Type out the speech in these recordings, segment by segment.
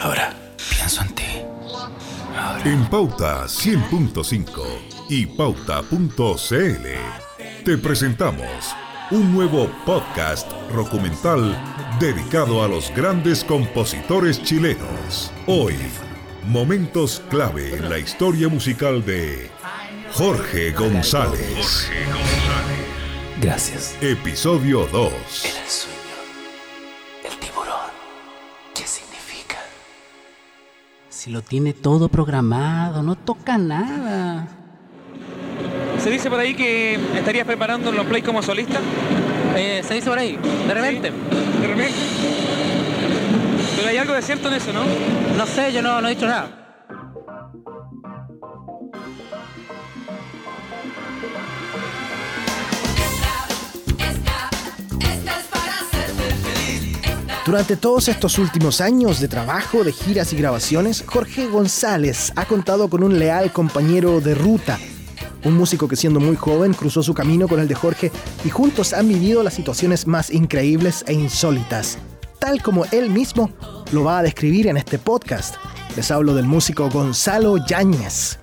Ahora pienso en ti. En Pauta 100.5 y Pauta.cl te presentamos un nuevo podcast documental dedicado a los grandes compositores chilenos. Hoy, momentos clave en la historia musical de Jorge González. Gracias. Episodio 2. Si lo tiene todo programado, no toca nada. Se dice por ahí que estarías preparando los play como solista. Eh, se dice por ahí, de repente. De repente. Pero hay algo de cierto en eso, ¿no? No sé, yo no, no he dicho nada. Durante todos estos últimos años de trabajo, de giras y grabaciones, Jorge González ha contado con un leal compañero de ruta, un músico que siendo muy joven cruzó su camino con el de Jorge y juntos han vivido las situaciones más increíbles e insólitas, tal como él mismo lo va a describir en este podcast. Les hablo del músico Gonzalo Yáñez.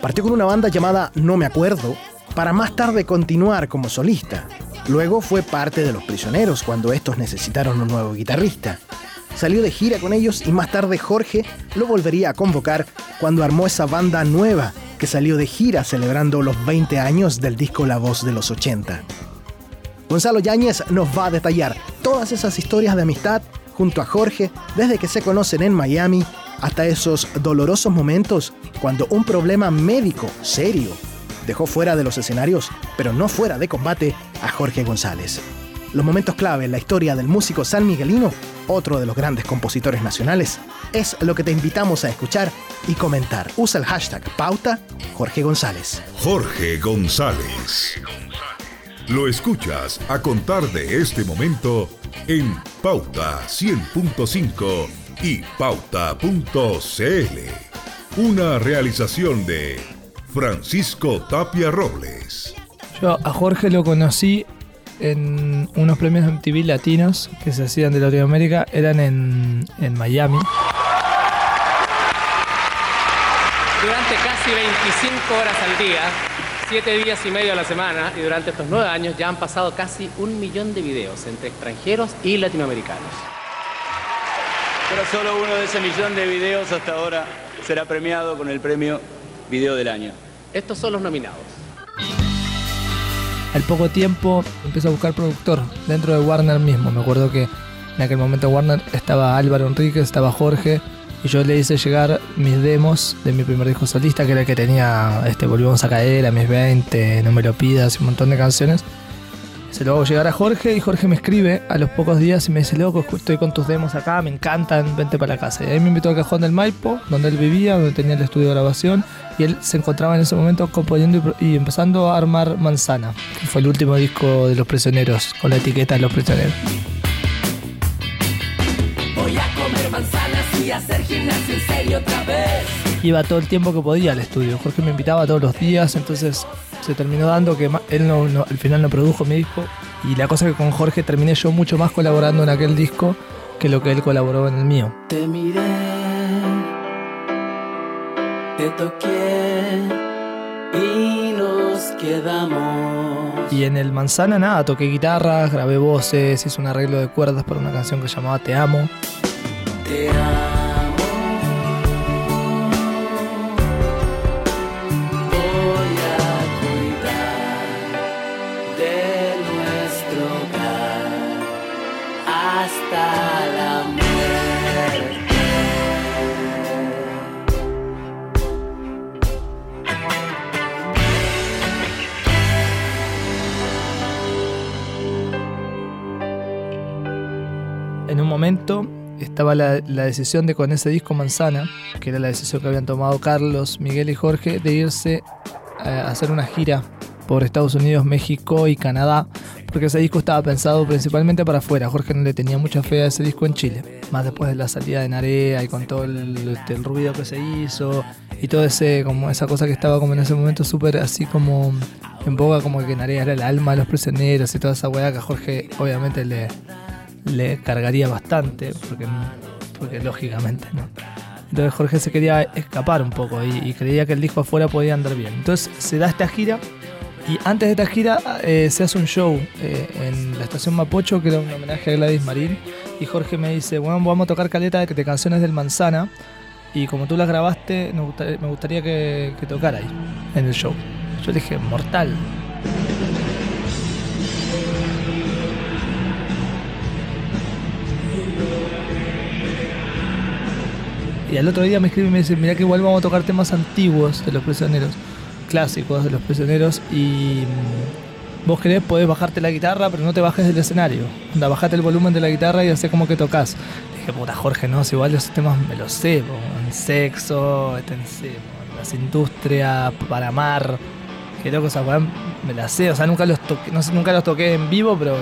Partió con una banda llamada No Me Acuerdo, para más tarde continuar como solista. Luego fue parte de Los Prisioneros cuando estos necesitaron un nuevo guitarrista. Salió de gira con ellos y más tarde Jorge lo volvería a convocar cuando armó esa banda nueva que salió de gira celebrando los 20 años del disco La Voz de los 80. Gonzalo Yáñez nos va a detallar todas esas historias de amistad junto a Jorge desde que se conocen en Miami hasta esos dolorosos momentos cuando un problema médico serio dejó fuera de los escenarios, pero no fuera de combate, a Jorge González. Los momentos clave en la historia del músico San Miguelino, otro de los grandes compositores nacionales, es lo que te invitamos a escuchar y comentar. Usa el hashtag pauta Jorge González. Jorge González. Lo escuchas a contar de este momento en Pauta 100.5 y Pauta.cl. Una realización de Francisco Tapia Robles. Yo a Jorge lo conocí en unos premios MTV latinos que se hacían de Latinoamérica, eran en, en Miami. Durante casi 25 horas al día, 7 días y medio a la semana, y durante estos 9 años ya han pasado casi un millón de videos entre extranjeros y latinoamericanos. Pero solo uno de ese millón de videos hasta ahora será premiado con el premio Video del Año. Estos son los nominados. Al poco tiempo empezó a buscar productor dentro de Warner mismo. Me acuerdo que en aquel momento Warner estaba Álvaro Enríquez, estaba Jorge, y yo le hice llegar mis demos de mi primer disco solista, que era el que tenía este Volvemos a caer, a mis 20, No me lo pidas, y un montón de canciones. Se lo hago llegar a Jorge y Jorge me escribe a los pocos días y me dice, loco, estoy con tus demos acá, me encantan, vente para la casa. Y ahí me invitó al cajón del Maipo, donde él vivía, donde tenía el estudio de grabación, y él se encontraba en ese momento componiendo y, empezando a armar Manzana, fue el último disco de Los Prisioneros, con la etiqueta de Los Prisioneros. Voy a comer manzanas y hacer gimnasia en serio otra vez. Iba todo el tiempo que podía al estudio. Jorge me invitaba todos los días, entonces se terminó dando que él no, no- al final no produjo mi disco. Y la cosa que con Jorge terminé yo mucho más colaborando en aquel disco que lo que él colaboró en el mío. Te miré, te toqué y nos quedamos. Y en el Manzana nada, toqué guitarras, grabé voces, hice un arreglo de cuerdas para una canción que se llamaba Te Amo. Te amo. La, decisión de con ese disco Manzana, que era la decisión que habían tomado Carlos, Miguel y Jorge, de irse a hacer una gira por Estados Unidos, México y Canadá, porque ese disco estaba pensado principalmente para afuera. Jorge no le tenía mucha fe a ese disco en Chile, más después de la salida de Narea y con todo el, este, ruido que se hizo y todo ese como esa cosa que estaba como en ese momento súper así como en boga, como que Narea era el alma de los prisioneros y toda esa weá que a Jorge obviamente le, le cargaría bastante, porque porque lógicamente no. Entonces Jorge se quería escapar un poco y, y creía que el disco afuera podía andar bien. Entonces se da esta gira y antes de esta gira eh, se hace un show eh, en la estación Mapocho que era un homenaje a Gladys Marín y Jorge me dice, bueno, vamos a tocar caleta de, canciones del Manzana y como tú las grabaste, me gustaría, que, que tocara ahí en el show. Yo le dije, mortal. Y al otro día me escribe y me dice, mira que igual vamos a tocar temas antiguos de los prisioneros, clásicos de los prisioneros, y mm, vos querés, podés bajarte la guitarra, pero no te bajes del escenario. Anda, bajate el volumen de la guitarra y hace como que tocas. Dije, puta Jorge, no, si igual esos temas me los sé, en sexo, las industrias, para amar, que loco, weá me la sé, o sea, nunca los toqué, nunca los toqué en vivo, pero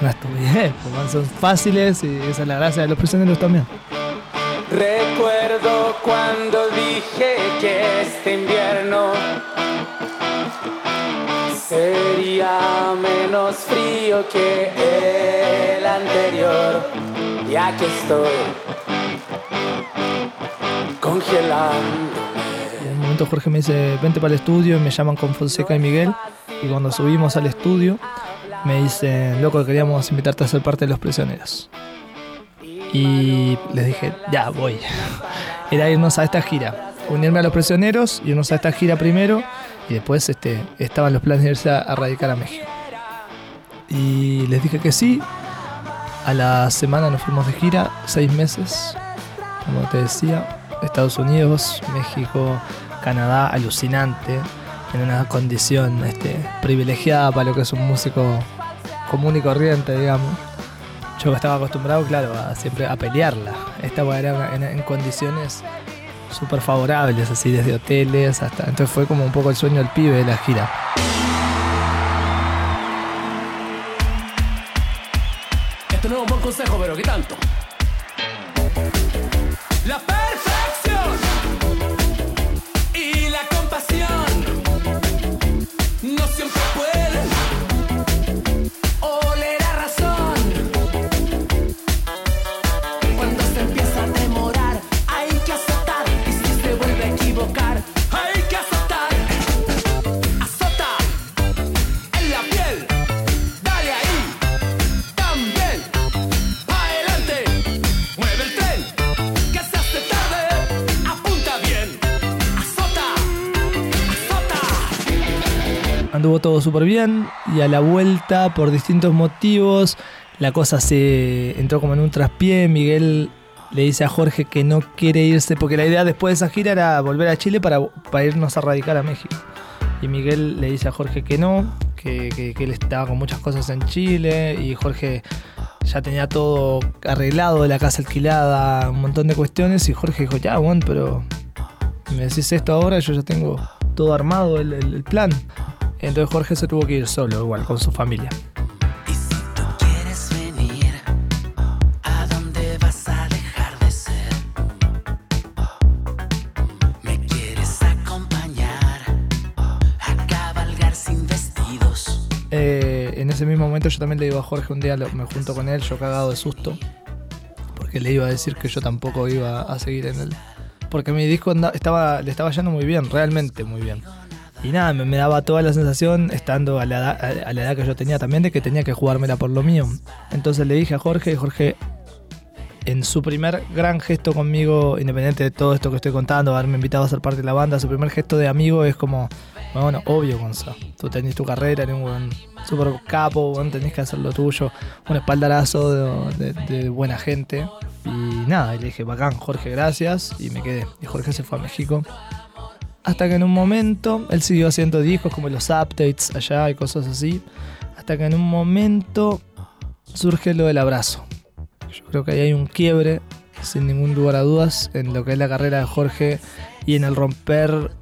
una estupidez, son fáciles y esa es la gracia de los prisioneros también. Recuerdo cuando dije que este invierno sería menos frío que el anterior. Y aquí estoy congelando. En un momento Jorge me dice, vente para el estudio, y me llaman con Fonseca y Miguel. Y cuando subimos al estudio, me dicen, loco, queríamos invitarte a ser parte de los prisioneros. Y les dije, ya voy. Era irnos a esta gira, unirme a los prisioneros, irnos a esta gira primero, y después este, estaban los planes de irse a, a radicar a México. Y les dije que sí. A la semana nos fuimos de gira, seis meses, como te decía. Estados Unidos, México, Canadá, alucinante, en una condición este, privilegiada para lo que es un músico común y corriente, digamos. Yo estaba acostumbrado, claro, a siempre a pelearla. Esta era en, en condiciones súper favorables, así desde hoteles hasta. Entonces fue como un poco el sueño del pibe de la gira. Esto no es un buen consejo, pero ¿qué tanto? Todo súper bien y a la vuelta, por distintos motivos, la cosa se entró como en un traspié. Miguel le dice a Jorge que no quiere irse, porque la idea después de esa gira era volver a Chile para, para irnos a radicar a México. Y Miguel le dice a Jorge que no, que, que- él estaba con muchas cosas en Chile y Jorge ya tenía todo arreglado, la casa alquilada, un montón de cuestiones. Y Jorge dijo, ya, bueno, pero me decís esto ahora, yo ya tengo todo armado, el- el plan. Entonces Jorge se tuvo que ir solo, igual, con su familia. Eh, en ese mismo momento yo también le digo a Jorge un día, me junto con él, yo cagado de susto, porque le iba a decir que yo tampoco iba a seguir en él. Porque mi disco estaba, le estaba yendo muy bien, realmente muy bien. Y nada, me, me daba toda la sensación, estando a la, edad, a- la edad que yo tenía también, de que tenía que jugármela por lo mío. Entonces le dije a Jorge, y Jorge, en su primer gran gesto conmigo, independiente de todo esto que estoy contando, haberme invitado a ser parte de la banda, su primer gesto de amigo es como, bueno, obvio, Gonza, tú tenés tu carrera, eres un buen super capo, bueno, tenés que hacer lo tuyo, un espaldarazo de, de- de buena gente. Y nada, y le dije, bacán, Jorge, gracias, y me quedé. Y Jorge se fue a México. Hasta que en un momento, él siguió haciendo discos como los updates allá y cosas así. Hasta que en un momento surge lo del abrazo. Yo creo que ahí hay un quiebre, sin ningún lugar a dudas, en lo que es la carrera de Jorge y en el romper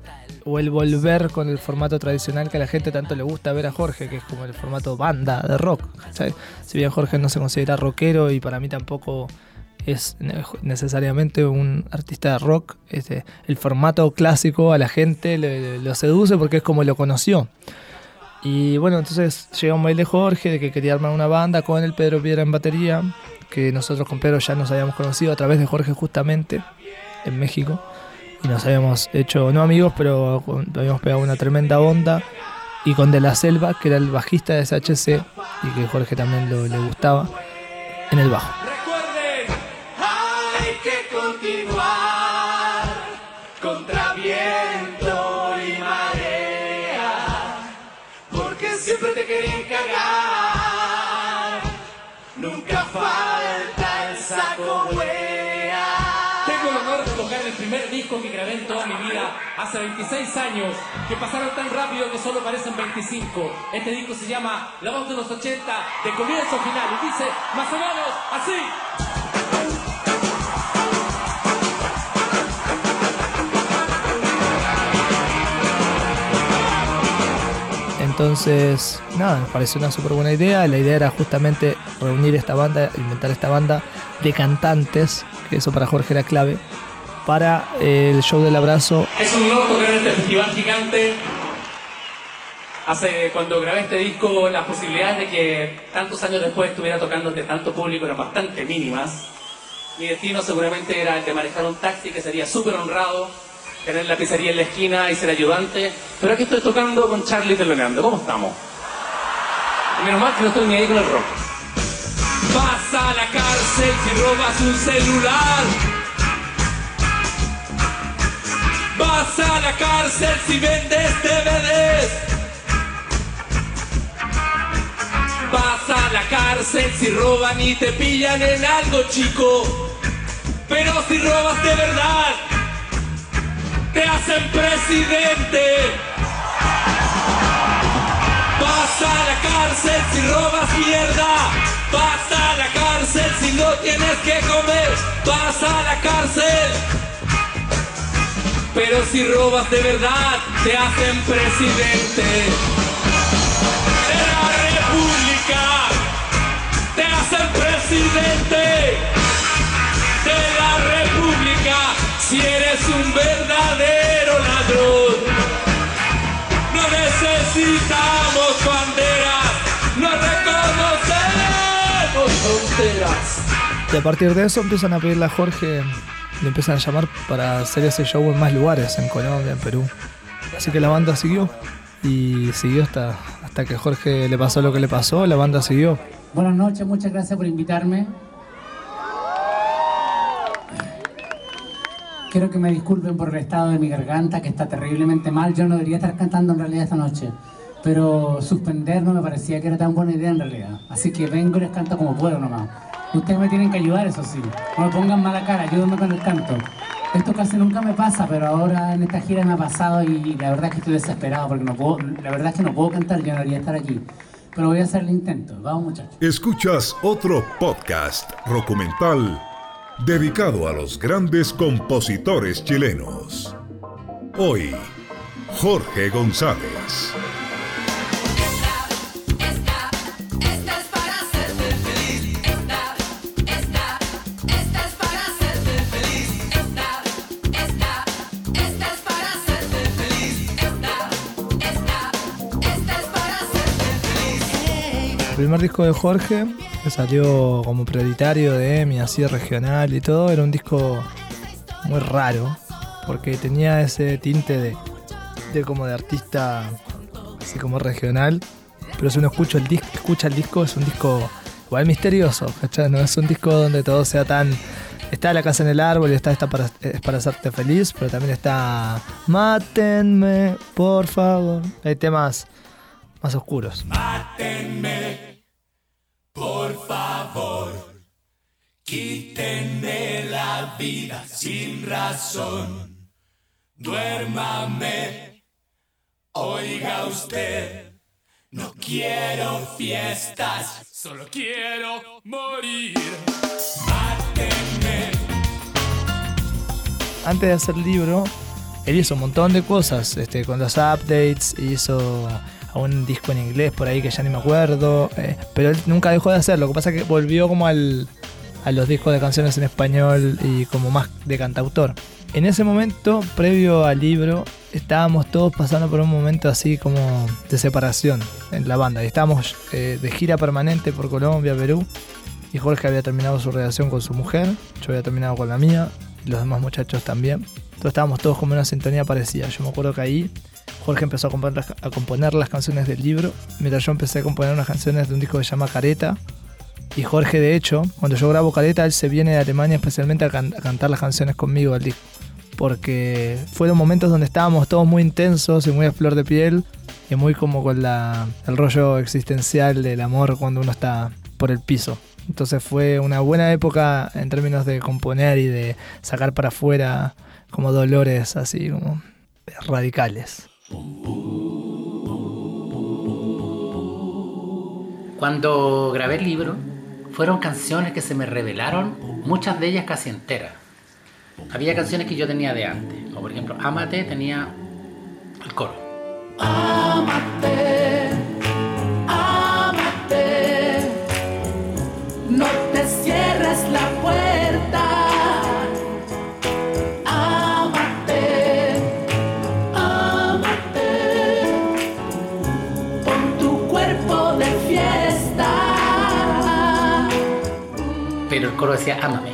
o el volver con el formato tradicional que a la gente tanto le gusta ver a Jorge, que es como el formato banda de rock. ¿cachai? Si bien Jorge no se considera rockero y para mí tampoco es ne- necesariamente un artista de rock, este, el formato clásico a la gente le- le- lo seduce porque es como lo conoció. Y bueno, entonces llega un mail de Jorge de que quería armar una banda con el Pedro Piedra en batería, que nosotros con Pedro ya nos habíamos conocido a través de Jorge justamente en México. Y nos habíamos hecho, no amigos, pero habíamos pegado una tremenda onda. Y con De La Selva, que era el bajista de SHC y que Jorge también le gustaba, en el bajo. Te cagar. Nunca falta el saco wea. Tengo el honor de tocar el primer disco que grabé en toda mi vida hace 26 años, que pasaron tan rápido que solo parecen 25. Este disco se llama La voz de los 80, de comienzo final, y dice más o menos así. Entonces, nada, nos pareció una súper buena idea. La idea era justamente reunir esta banda, inventar esta banda de cantantes, que eso para Jorge era clave, para eh, el show del abrazo. Es un honor tocar este festival gigante. Hace cuando grabé este disco, las posibilidades de que tantos años después estuviera tocando ante tanto público eran bastante mínimas. Mi destino seguramente era el de manejar un taxi, que sería súper honrado, tener la pizzería en la esquina y ser ayudante. Pero aquí estoy tocando con Charlie teloneando. ¿Cómo estamos? Menos mal que no estoy ni ahí con el rock. Vas a la cárcel si robas un celular. Vas a la cárcel si vendes DVDs. Vas a la cárcel si roban y te pillan en algo chico. Pero si robas de verdad, te hacen presidente. Vas a la cárcel si robas mierda. Vas a la cárcel si no tienes que comer. Vas a la cárcel. Pero si robas de verdad, te hacen presidente de la república. Te hacen presidente Si eres un verdadero ladrón. No necesitamos banderas, no reconocemos fronteras. Y a partir de eso empiezan a pedirle a Jorge, le empiezan a llamar para hacer ese show en más lugares, en Colombia, en Perú. Así que la banda siguió y siguió hasta, hasta que Jorge le pasó lo que le pasó, la banda siguió. Buenas noches, muchas gracias por invitarme. Quiero que me disculpen por el estado de mi garganta, que está terriblemente mal. Yo no debería estar cantando en realidad esta noche, pero suspender no me parecía que era tan buena idea en realidad. Así que vengo y les canto como puedo nomás. Ustedes me tienen que ayudar, eso sí. No me pongan mala cara, ayúdenme con el canto. Esto casi nunca me pasa, pero ahora en esta gira me ha pasado y la verdad es que estoy desesperado porque no puedo, la verdad es que no puedo cantar, yo no debería estar aquí. Pero voy a hacer el intento. Vamos muchachos. Escuchas otro podcast documental dedicado a los grandes compositores chilenos. Hoy, Jorge González. El primer disco de Jorge, que salió como prioritario de EMI, así regional y todo, era un disco muy raro, porque tenía ese tinte de, como de artista así como regional, pero si uno escucha el, disco, escucha el disco es un disco igual misterioso, ¿cachai? No es un disco donde todo sea tan... Está la casa en el árbol y está esta para, es para hacerte feliz, pero también está Mátenme, por favor. Hay temas más oscuros. Mátenme, Quítenme la vida sin razón. Duérmame, oiga usted. No quiero fiestas, solo quiero morir. Mátenme. antes de hacer el libro, él hizo un montón de cosas, este, con los updates, hizo un disco en inglés por ahí que ya ni me acuerdo, eh, pero él nunca dejó de hacerlo, lo que pasa es que volvió como al, a los discos de canciones en español y como más de cantautor. en ese momento, previo al libro, estábamos todos pasando por un momento así como de separación en la banda. Estábamos eh, de gira permanente por Colombia, Perú. Y Jorge había terminado su relación con su mujer, yo había terminado con la mía, y los demás muchachos también. Entonces estábamos todos como en una sintonía parecida. Yo me acuerdo que ahí Jorge empezó a componer, las- a componer las canciones del libro, mientras yo empecé a componer unas canciones de un disco que se llama Careta. Y Jorge, de hecho, cuando yo grabo Careta, él se viene de Alemania especialmente a, can- a cantar las canciones conmigo al disco. Porque fueron momentos donde estábamos todos muy intensos y muy a flor de piel y muy como con la, el rollo existencial del amor cuando uno está por el piso. Entonces fue una buena época en términos de componer y de sacar para afuera como dolores así como radicales. Cuando grabé el libro, fueron canciones que se me revelaron, muchas de ellas casi enteras. Había canciones que yo tenía de antes, como por ejemplo, Amate tenía el coro. Pero el coro decía, ámame.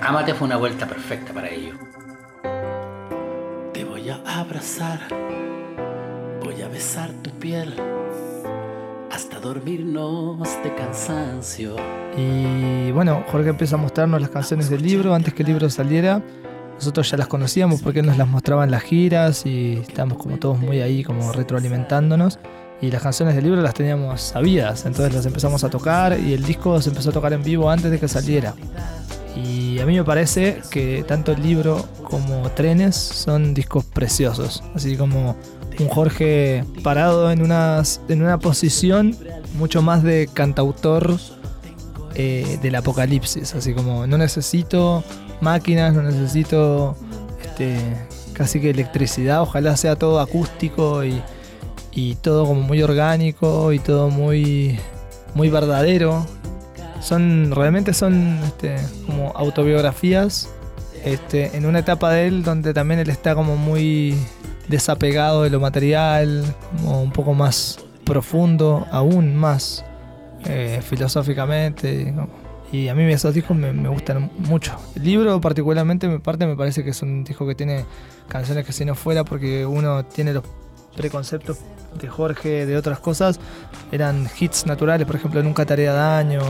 Ámate fue una vuelta perfecta para ello. Te voy a abrazar, voy a besar tu piel, hasta dormirnos de cansancio. Y bueno, Jorge empieza a mostrarnos las canciones del libro antes que el libro saliera. Nosotros ya las conocíamos porque él nos las mostraba en las giras y estábamos como todos muy ahí como retroalimentándonos. Y las canciones del libro las teníamos sabidas, entonces las empezamos a tocar y el disco se empezó a tocar en vivo antes de que saliera. Y a mí me parece que tanto el libro como Trenes son discos preciosos. Así como un Jorge parado en una, en una posición mucho más de cantautor eh, del apocalipsis. Así como no necesito máquinas, no necesito este, casi que electricidad. Ojalá sea todo acústico y, y todo como muy orgánico y todo muy, muy verdadero son realmente son este, como autobiografías este, en una etapa de él donde también él está como muy desapegado de lo material, un poco más profundo, aún más eh, filosóficamente. Y a mí esos discos me, me gustan mucho. El libro particularmente, me parte me parece que es un disco que tiene canciones que si no fuera porque uno tiene los preconceptos de Jorge de otras cosas, eran hits naturales, por ejemplo, Nunca te haría daño.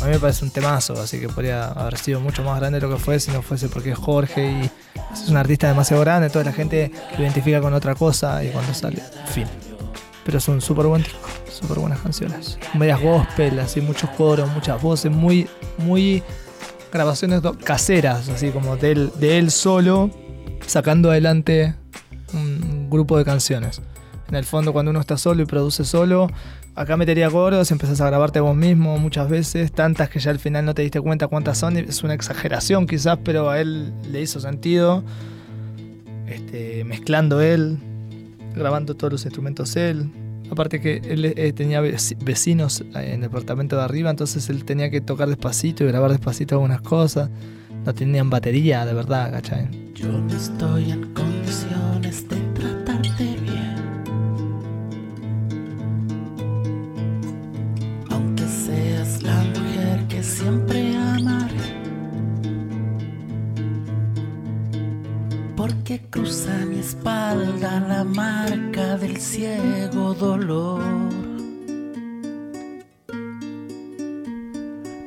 A mí me parece un temazo, así que podría haber sido mucho más grande de lo que fue si no fuese porque Jorge es un artista demasiado grande, toda la gente lo identifica con otra cosa y cuando sale, fin. Pero es un súper buen disco, súper buenas canciones. Medias gospel, así muchos coros, muchas voces, muy, muy grabaciones caseras, así como de él, solo, sacando adelante un grupo de canciones. En el fondo, cuando uno está solo y produce solo, acá metería coros, empezás a grabarte vos mismo muchas veces, tantas que ya al final no te diste cuenta cuántas son, es una exageración quizás, pero a él le hizo sentido, este, mezclando él, grabando todos los instrumentos él. Aparte que él eh, tenía veci- vecinos en el departamento de arriba, entonces él tenía que tocar despacito y grabar despacito algunas cosas. No tenían batería, de verdad, ¿cachai? Yo no estoy en condiciones de Cruza mi espalda la marca del ciego dolor.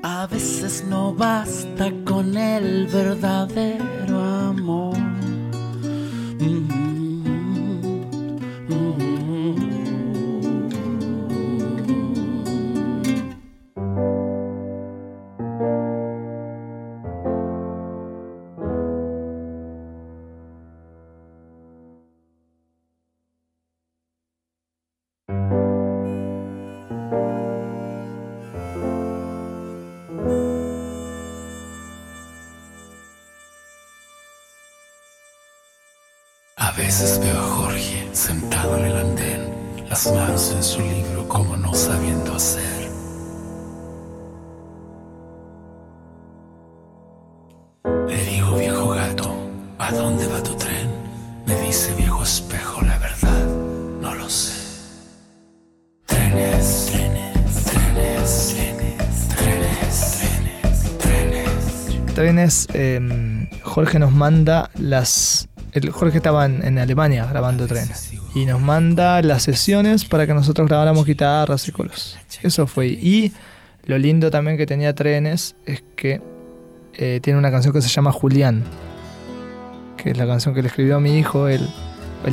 A veces no basta con el verdadero trenes. Eh, Jorge nos manda las... Jorge estaba en, Alemania grabando trenes. Y nos manda las sesiones para que nosotros grabáramos guitarras y coros. Eso fue. Y lo lindo también que tenía trenes es que eh, tiene una canción que se llama Julián. Que es la canción que le escribió a mi hijo. El,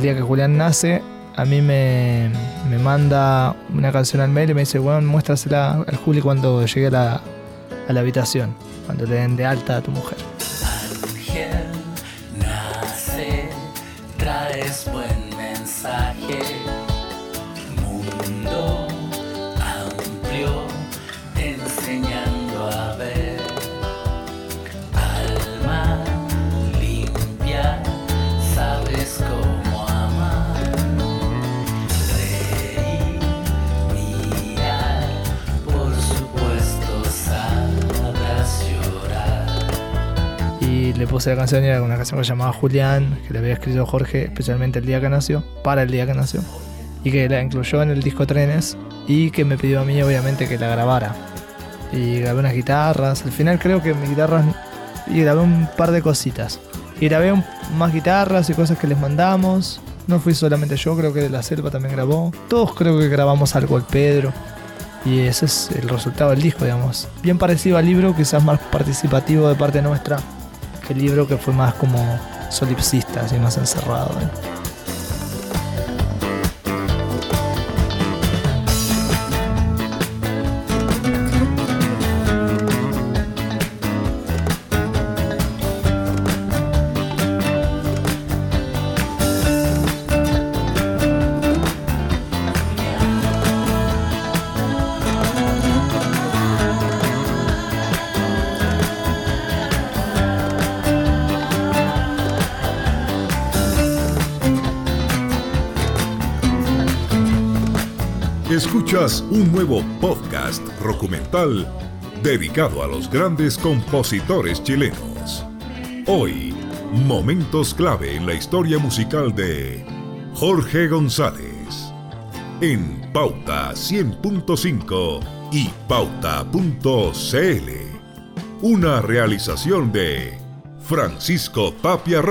día que Julián nace, a mí me, me manda una canción al mail y me dice, bueno, muéstrasela al Juli cuando llegue a la habitación. Cuando le den de alta a tu mujer. Ángel nace, traes buen mensaje. Mundo amplio, enseñando a ver. Alma limpia, sabes cómo le puse la canción y era una canción que se llamaba Julián, que le había escrito Jorge especialmente el día que nació, para el día que nació. Y que la incluyó en el disco Trenes y que me pidió a mí obviamente que la grabara. Y grabé unas guitarras, al final creo que mis guitarras... Y grabé un par de cositas. Y grabé más guitarras y cosas que les mandamos. No fui solamente yo, creo que de la selva también grabó. Todos creo que grabamos algo, el Pedro. Y ese es el resultado del disco, digamos. Bien parecido al libro, quizás más participativo de parte nuestra el libro que fue más como solipsista, así más encerrado. ¿eh? Escuchas un nuevo podcast documental dedicado a los grandes compositores chilenos. Hoy, momentos clave en la historia musical de Jorge González. En Pauta 100.5 y Pauta.cl. Una realización de Francisco Tapia.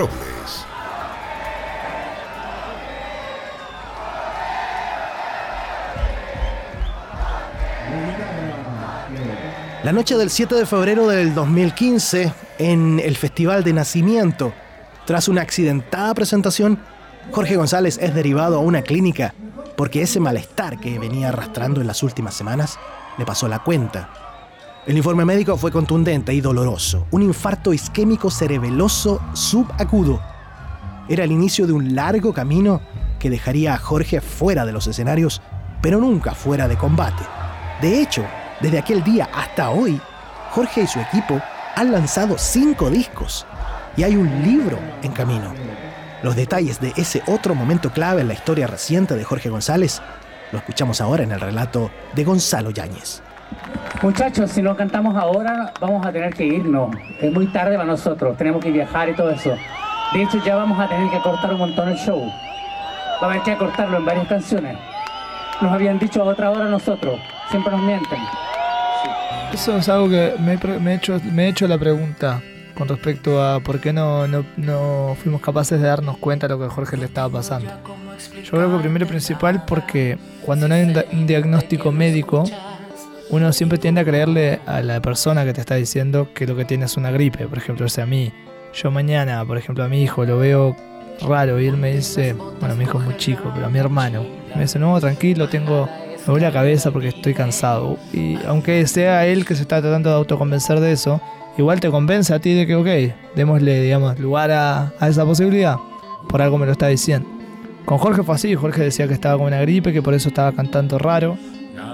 La noche del 7 de febrero del 2015, en el Festival de Nacimiento, tras una accidentada presentación, Jorge González es derivado a una clínica porque ese malestar que venía arrastrando en las últimas semanas le pasó la cuenta. El informe médico fue contundente y doloroso. Un infarto isquémico cerebeloso subagudo. Era el inicio de un largo camino que dejaría a Jorge fuera de los escenarios, pero nunca fuera de combate. De hecho, desde aquel día hasta hoy, Jorge y su equipo han lanzado cinco discos y hay un libro en camino. Los detalles de ese otro momento clave en la historia reciente de Jorge González lo escuchamos ahora en el relato de Gonzalo Yáñez. Muchachos, si no cantamos ahora, vamos a tener que irnos. Es muy tarde para nosotros, tenemos que viajar y todo eso. De hecho, ya vamos a tener que cortar un montón el show. Va a haber que cortarlo en varias canciones. Nos habían dicho a otra hora nosotros, siempre nos mienten. Eso es algo que me, me he hecho, me he hecho la pregunta con respecto a por qué no, no, no fuimos capaces de darnos cuenta de lo que a Jorge le estaba pasando. Yo creo que primero y principal porque cuando no hay un diagnóstico médico, uno siempre tiende a creerle a la persona que te está diciendo que lo que tiene es una gripe. Por ejemplo, o sea, a mí, yo mañana, por ejemplo, a mi hijo lo veo raro y él me dice, bueno, mi hijo es muy chico, pero a mi hermano, me dice, no, tranquilo, tengo, me duele la cabeza porque estoy cansado. Y aunque sea él que se está tratando de autoconvencer de eso, igual te convence a ti de que, ok, démosle, digamos, lugar a, a esa posibilidad. Por algo me lo está diciendo. Con Jorge fue así, Jorge decía que estaba con una gripe, que por eso estaba cantando raro.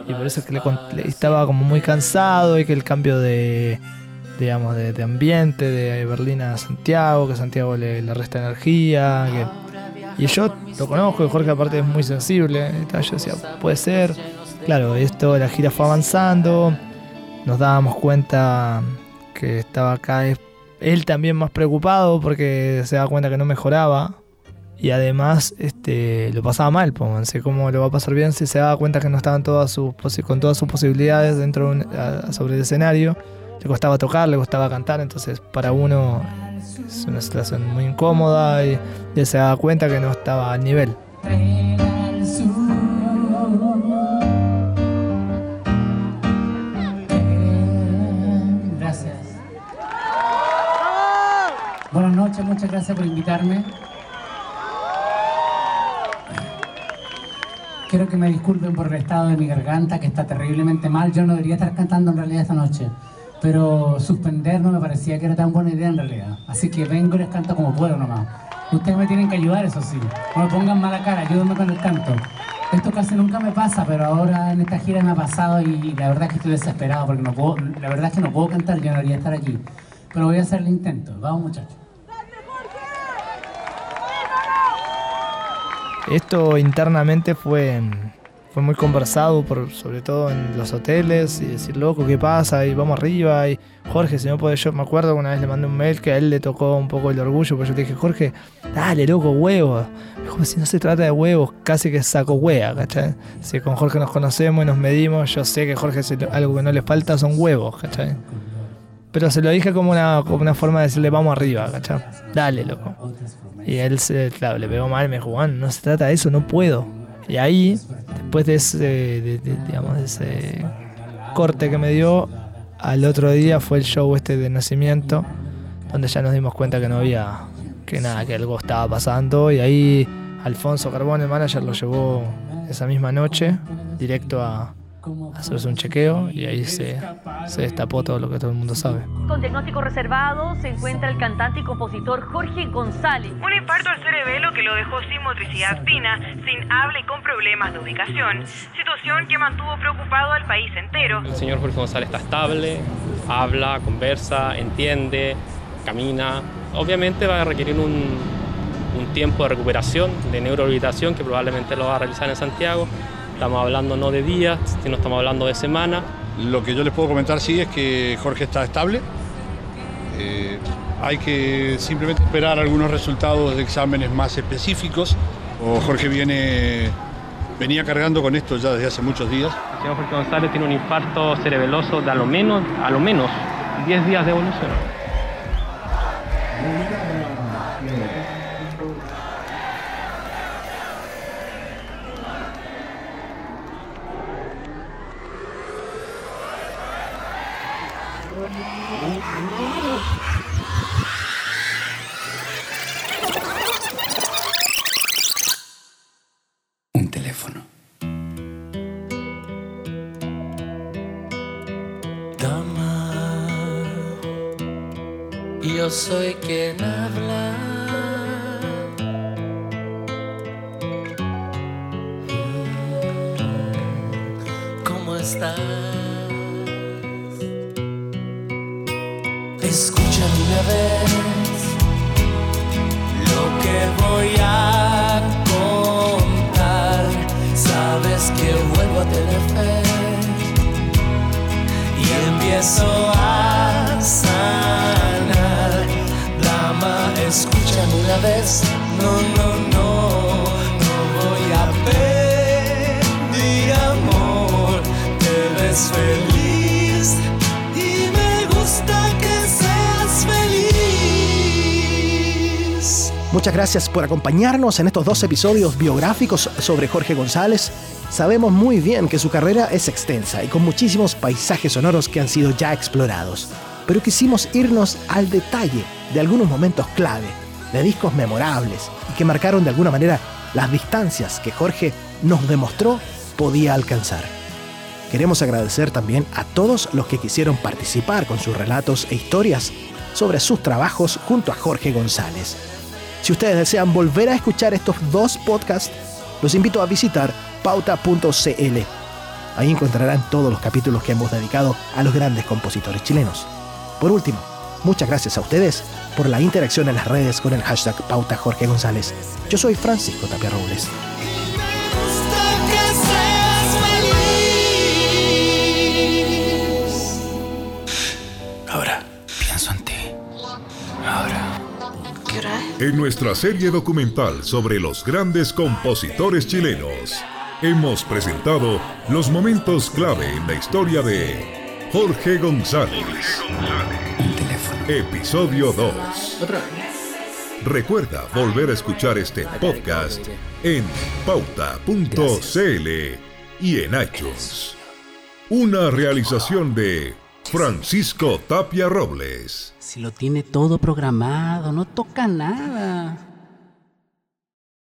Y por eso es que le, estaba como muy cansado y que el cambio de, digamos, de, ambiente de Berlín a Santiago, que Santiago le, resta energía. Y yo lo conozco, y Jorge aparte es muy sensible. Yo decía, puede ser. Claro, esto, la gira fue avanzando, nos dábamos cuenta que estaba vez él también más preocupado porque se da cuenta que no mejoraba. Y además este, lo pasaba mal, pónganse cómo lo va a pasar bien si se da cuenta que no estaban todas sus, con todas sus posibilidades dentro de un- sobre el escenario. Le costaba tocar, le costaba cantar, entonces para uno es una situación muy incómoda y, él se da cuenta que no estaba al nivel. Gracias. Buenas noches, muchas gracias por invitarme. Quiero que me disculpen por el estado de mi garganta, que está terriblemente mal. Yo no debería estar cantando en realidad esta noche, pero suspender no me parecía que era tan buena idea en realidad. Así que vengo y les canto como puedo nomás. Ustedes me tienen que ayudar, eso sí. No me pongan mala cara, ayúdenme con el canto. Esto casi nunca me pasa, pero ahora en esta gira me ha pasado y la verdad es que estoy desesperado porque no puedo, la verdad es que no puedo cantar, yo no debería estar aquí. Pero voy a hacer el intento. Vamos muchachos. Esto internamente fue, fue muy conversado, por, sobre todo en los hoteles, y decir, loco, ¿qué pasa? Y vamos arriba, y Jorge, si no puede, yo me acuerdo que una vez le mandé un mail que a él le tocó un poco el orgullo, porque yo le dije, Jorge, dale, loco, huevos. Me dijo, si no se trata de huevos, casi que saco hueá, ¿cachai? Si con Jorge nos conocemos y nos medimos, yo sé que Jorge se- algo que no le falta son huevos, ¿cachai? Pero se lo dije como una, forma de decirle, vamos arriba, ¿cachai? Dale, loco. Y él, claro, le pegó mal, me dijo, "Juan, no se trata de eso, no puedo. Y ahí, después de ese, digamos, de ese corte que me dio, al otro día fue el show este de nacimiento, donde ya nos dimos cuenta que no había, que nada, que algo estaba pasando. Y ahí Alfonso Carbón, el manager, lo llevó esa misma noche directo a hacerse un chequeo y ahí se, se destapó todo lo que todo el mundo sabe. Con diagnóstico reservado se encuentra el cantante y compositor Jorge González. Un infarto al cerebelo que lo dejó sin motricidad fina, sin habla y con problemas de ubicación. Situación que mantuvo preocupado al país entero. El señor Jorge González está estable, habla, conversa, entiende, camina. Obviamente va a requerir un, un tiempo de recuperación, de neurorehabilitación, que probablemente lo va a realizar en Santiago. Estamos hablando no de días, sino estamos hablando de semanas. Lo que yo les puedo comentar sí es que Jorge está estable. Eh, hay que simplemente esperar algunos resultados de exámenes más específicos. O Jorge viene, venía cargando con esto ya desde hace muchos días. El señor Jorge González tiene un infarto cerebeloso de a lo menos, a lo menos 10 días de evolución. Un teléfono. Dama, yo soy quien habla. Y empiezo a sanar. Dama, escúchame una vez. No, no, no, no voy a pedir amor. Te ves feliz y me gusta que seas feliz. Muchas gracias por acompañarnos en estos dos episodios biográficos sobre Jorge González. Sabemos muy bien que su carrera es extensa y con muchísimos paisajes sonoros que han sido ya explorados, pero quisimos irnos al detalle de algunos momentos clave, de discos memorables y que marcaron de alguna manera las distancias que Jorge nos demostró podía alcanzar. Queremos agradecer también a todos los que quisieron participar con sus relatos e historias sobre sus trabajos junto a Jorge González. Si ustedes desean volver a escuchar estos dos podcasts, los invito a visitar pauta.cl. Ahí encontrarán todos los capítulos que hemos dedicado a los grandes compositores chilenos. Por último, muchas gracias a ustedes por la interacción en las redes con el hashtag Pauta Jorge González. Yo soy Francisco Tapia Robles. En nuestra serie documental sobre los grandes compositores chilenos, hemos presentado los momentos clave en la historia de Jorge González. Episodio 2. Recuerda volver a escuchar este podcast en pauta.cl y en iTunes. Una realización de Francisco Tapia Robles. Si lo tiene todo programado, no toca nada.